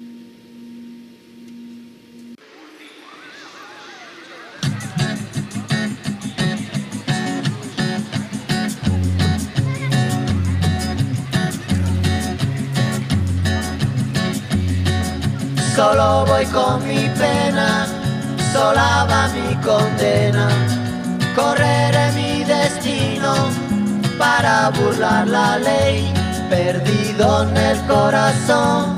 Solo voy con mi pena, sola va mi condena. Correré mi destino para burlar la ley, perdido en el corazón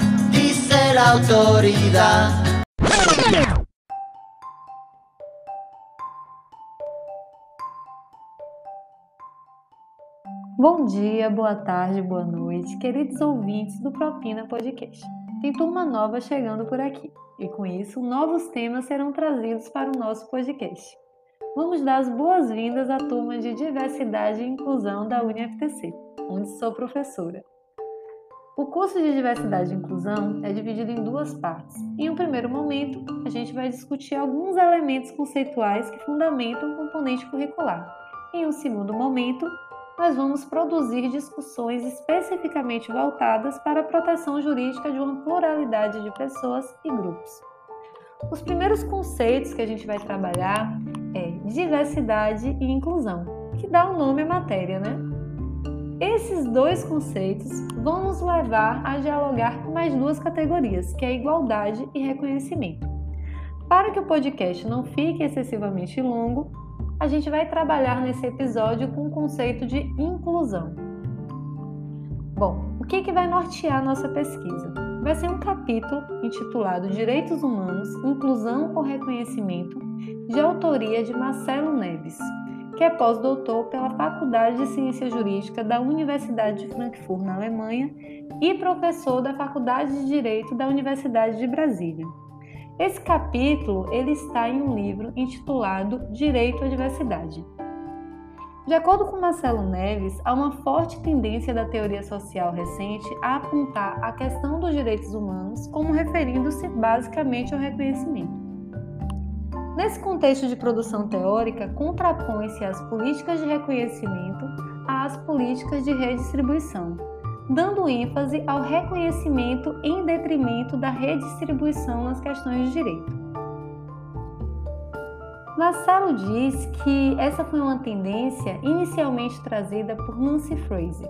la autoridad. Bom dia, boa tarde, boa noite, queridos ouvintes do Propina Podcast. Tem turma nova chegando por aqui e com isso novos temas serão trazidos para o nosso podcast. Vamos dar as boas-vindas à turma de Diversidade e Inclusão da UniFTC, onde sou professora. O curso de Diversidade e Inclusão é dividido em duas partes. Em um primeiro momento, a gente vai discutir alguns elementos conceituais que fundamentam o componente curricular. Em um segundo momento, nós vamos produzir discussões especificamente voltadas para a proteção jurídica de uma pluralidade de pessoas e grupos. Os primeiros conceitos que a gente vai trabalhar é diversidade e inclusão, que dá o um nome à matéria, né? Esses dois conceitos vão nos levar a dialogar com mais duas categorias, que é igualdade e reconhecimento. Para que o podcast não fique excessivamente longo, a gente vai trabalhar nesse episódio com o conceito de inclusão. Bom, o que, que vai nortear nossa pesquisa? Vai ser um capítulo intitulado Direitos Humanos, Inclusão ou Reconhecimento, de autoria de Marcelo Neves, que é pós-doutor pela Faculdade de Ciência Jurídica da Universidade de Frankfurt, na Alemanha, e professor da Faculdade de Direito da Universidade de Brasília. Esse capítulo ele está em um livro intitulado Direito à Diversidade. De acordo com Marcelo Neves, há uma forte tendência da teoria social recente a apontar a questão dos direitos humanos como referindo-se basicamente ao reconhecimento. Nesse contexto de produção teórica, contrapõe-se as políticas de reconhecimento às políticas de redistribuição, dando ênfase ao reconhecimento em detrimento da redistribuição nas questões de direito. Marcelo diz que essa foi uma tendência inicialmente trazida por Nancy Fraser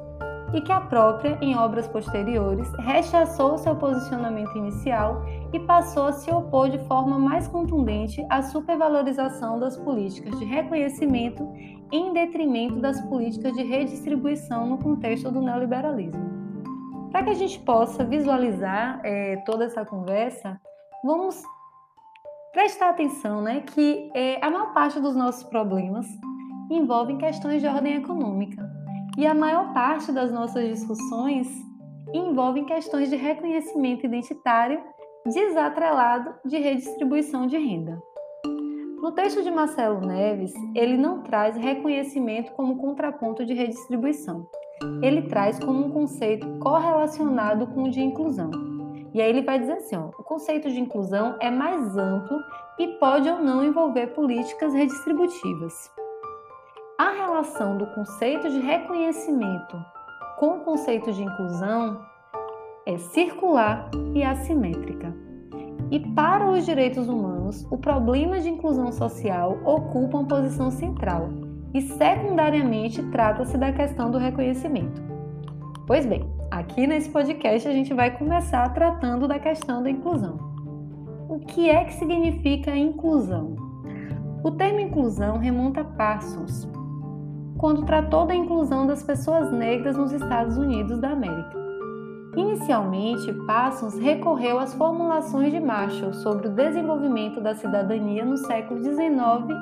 e que a própria, em obras posteriores, rechaçou seu posicionamento inicial e passou a se opor de forma mais contundente à supervalorização das políticas de reconhecimento em detrimento das políticas de redistribuição no contexto do neoliberalismo. Para que a gente possa visualizar é, toda essa conversa, vamos prestar atenção né, que é, a maior parte dos nossos problemas envolvem questões de ordem econômica. E a maior parte das nossas discussões envolvem questões de reconhecimento identitário desatrelado de redistribuição de renda. No texto de Marcelo Neves, ele não traz reconhecimento como contraponto de redistribuição. Ele traz como um conceito correlacionado com o de inclusão. E aí ele vai dizer assim: ó, o conceito de inclusão é mais amplo e pode ou não envolver políticas redistributivas. A relação do conceito de reconhecimento com o conceito de inclusão é circular e assimétrica. E para os direitos humanos, o problema de inclusão social ocupa uma posição central e, secundariamente, trata-se da questão do reconhecimento. Pois bem, aqui nesse podcast a gente vai começar tratando da questão da inclusão. O que é que significa inclusão? O termo inclusão remonta a Parsons, quando tratou da inclusão das pessoas negras nos Estados Unidos da América. Inicialmente, Parsons recorreu às formulações de Marshall sobre o desenvolvimento da cidadania no século XIX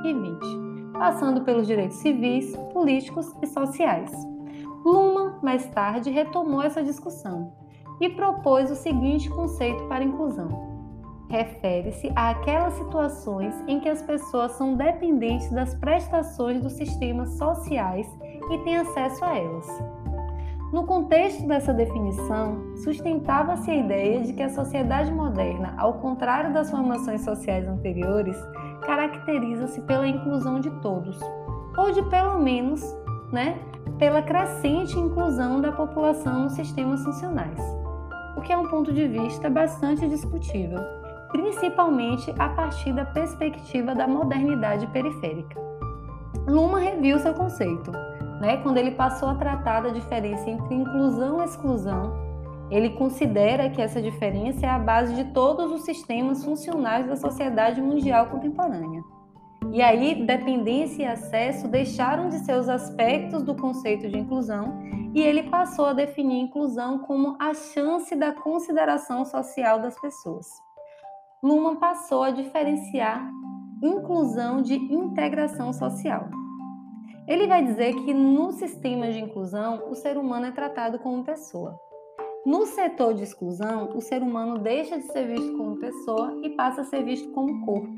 e XX, passando pelos direitos civis, políticos e sociais. Luhmann, mais tarde, retomou essa discussão e propôs o seguinte conceito para inclusão: refere-se àquelas situações em que as pessoas são dependentes das prestações dos sistemas sociais e têm acesso a elas. No contexto dessa definição, sustentava-se a ideia de que a sociedade moderna, ao contrário das formações sociais anteriores, caracteriza-se pela inclusão de todos, ou de pelo menos, né, pela crescente inclusão da população nos sistemas funcionais, o que é um ponto de vista bastante discutível, principalmente a partir da perspectiva da modernidade periférica. Luma reviu seu conceito, né, quando ele passou a tratar da diferença entre inclusão e exclusão. Ele considera que essa diferença é a base de todos os sistemas funcionais da sociedade mundial contemporânea. E aí, dependência e acesso deixaram de ser os aspectos do conceito de inclusão e ele passou a definir inclusão como a chance da consideração social das pessoas. Luhmann passou a diferenciar inclusão de integração social. Ele vai dizer que no sistema de inclusão, o ser humano é tratado como pessoa. No setor de exclusão, o ser humano deixa de ser visto como pessoa e passa a ser visto como corpo.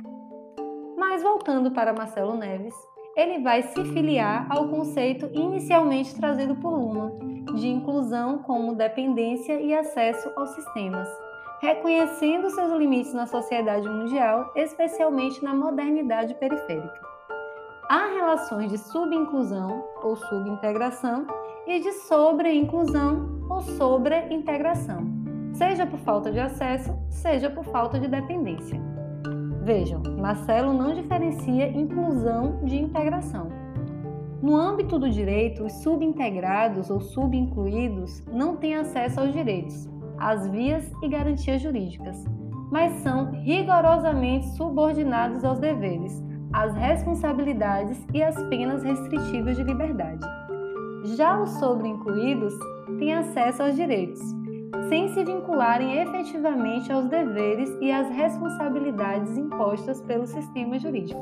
Mas voltando para Marcelo Neves, ele vai se filiar ao conceito inicialmente trazido por Luhmann de inclusão como dependência e acesso aos sistemas, reconhecendo seus limites na sociedade mundial, especialmente na modernidade periférica. Há relações de subinclusão ou subintegração e de sobreinclusão ou sobreintegração, seja por falta de acesso, seja por falta de dependência. Vejam, Marcelo não diferencia inclusão de integração. No âmbito do direito, os subintegrados ou subincluídos não têm acesso aos direitos, as vias e garantias jurídicas, mas são rigorosamente subordinados aos deveres, às responsabilidades e às penas restritivas de liberdade. Já os sobreincluídos têm acesso aos direitos, sem se vincularem efetivamente aos deveres e às responsabilidades impostas pelo sistema jurídico.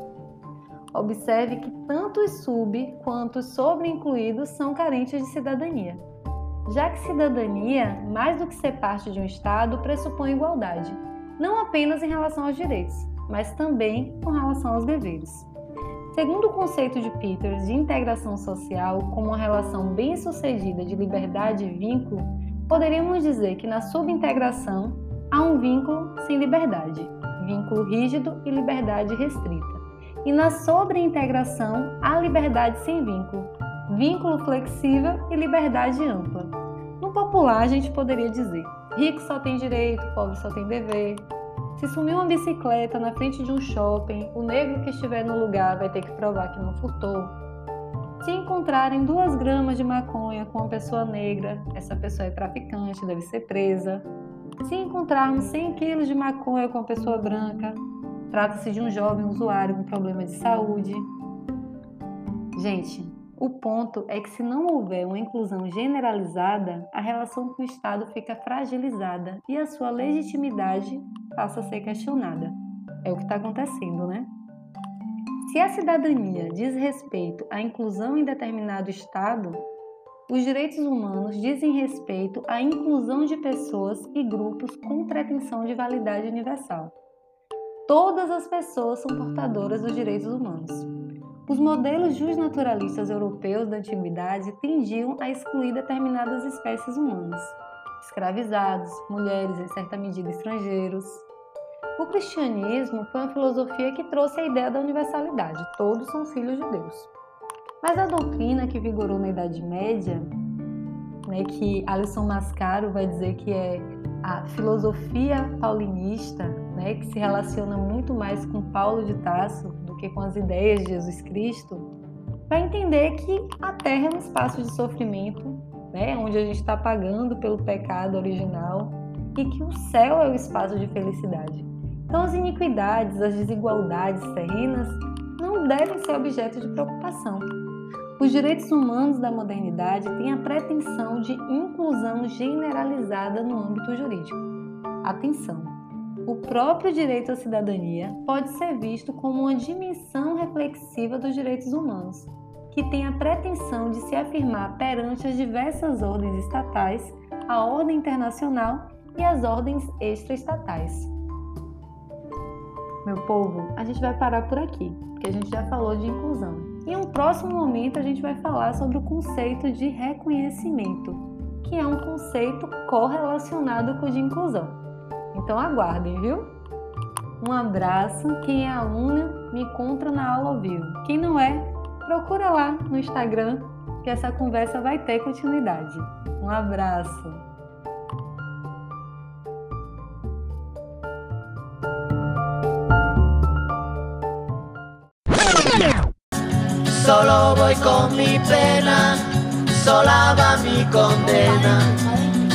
Observe que tanto os sub quanto os sobreincluídos são carentes de cidadania já que cidadania, mais do que ser parte de um Estado, pressupõe igualdade, não apenas em relação aos direitos, mas também com relação aos deveres. Segundo o conceito de Peters de integração social como uma relação bem-sucedida de liberdade e vínculo, poderíamos dizer que na subintegração há um vínculo sem liberdade, vínculo rígido e liberdade restrita. E na sobreintegração há liberdade sem vínculo, vínculo flexível e liberdade ampla. No popular, a gente poderia dizer: rico só tem direito, pobre só tem dever. Se sumir uma bicicleta na frente de um shopping, o negro que estiver no lugar vai ter que provar que não furtou. Se encontrarem duas gramas de maconha com uma pessoa negra, essa pessoa é traficante, deve ser presa. Se encontrarmos 100 quilos de maconha com uma pessoa branca, trata-se de um jovem usuário com problema de saúde. Gente, o ponto é que, se não houver uma inclusão generalizada, a relação com o Estado fica fragilizada e a sua legitimidade passa a ser questionada. É o que está acontecendo, né? Se a cidadania diz respeito à inclusão em determinado Estado, os direitos humanos dizem respeito à inclusão de pessoas e grupos com pretensão de validade universal. Todas as pessoas são portadoras dos direitos humanos. Os modelos justnaturalistas europeus da antiguidade tendiam a excluir determinadas espécies humanas, escravizados, mulheres, em certa medida estrangeiros. O cristianismo foi uma filosofia que trouxe a ideia da universalidade, todos são filhos de Deus. Mas a doutrina que vigorou na Idade Média, né, que Alisson Mascaro vai dizer que é a filosofia paulinista, né, que se relaciona muito mais com Paulo de Tarso que com as ideias de Jesus Cristo, vai entender que a Terra é um espaço de sofrimento, né, onde a gente está pagando pelo pecado original, e que o céu é o espaço de felicidade. Então, as iniquidades, as desigualdades terrenas não devem ser objeto de preocupação. Os direitos humanos da modernidade têm a pretensão de inclusão generalizada no âmbito jurídico. Atenção! O próprio direito à cidadania pode ser visto como uma dimensão reflexiva dos direitos humanos, que tem a pretensão de se afirmar perante as diversas ordens estatais, a ordem internacional e as ordens extraestatais. Meu povo, a gente vai parar por aqui, porque a gente já falou de inclusão. Em um próximo momento, a gente vai falar sobre o conceito de reconhecimento, que é um conceito correlacionado com o de inclusão. Então aguardem, viu? Um abraço. Quem é aluna, me encontra na aula ao vivo. Quem não é, procura lá no Instagram que essa conversa vai ter continuidade. Um abraço. Solo voy con mi pena, sola va mi condena.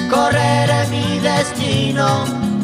Correré mi destino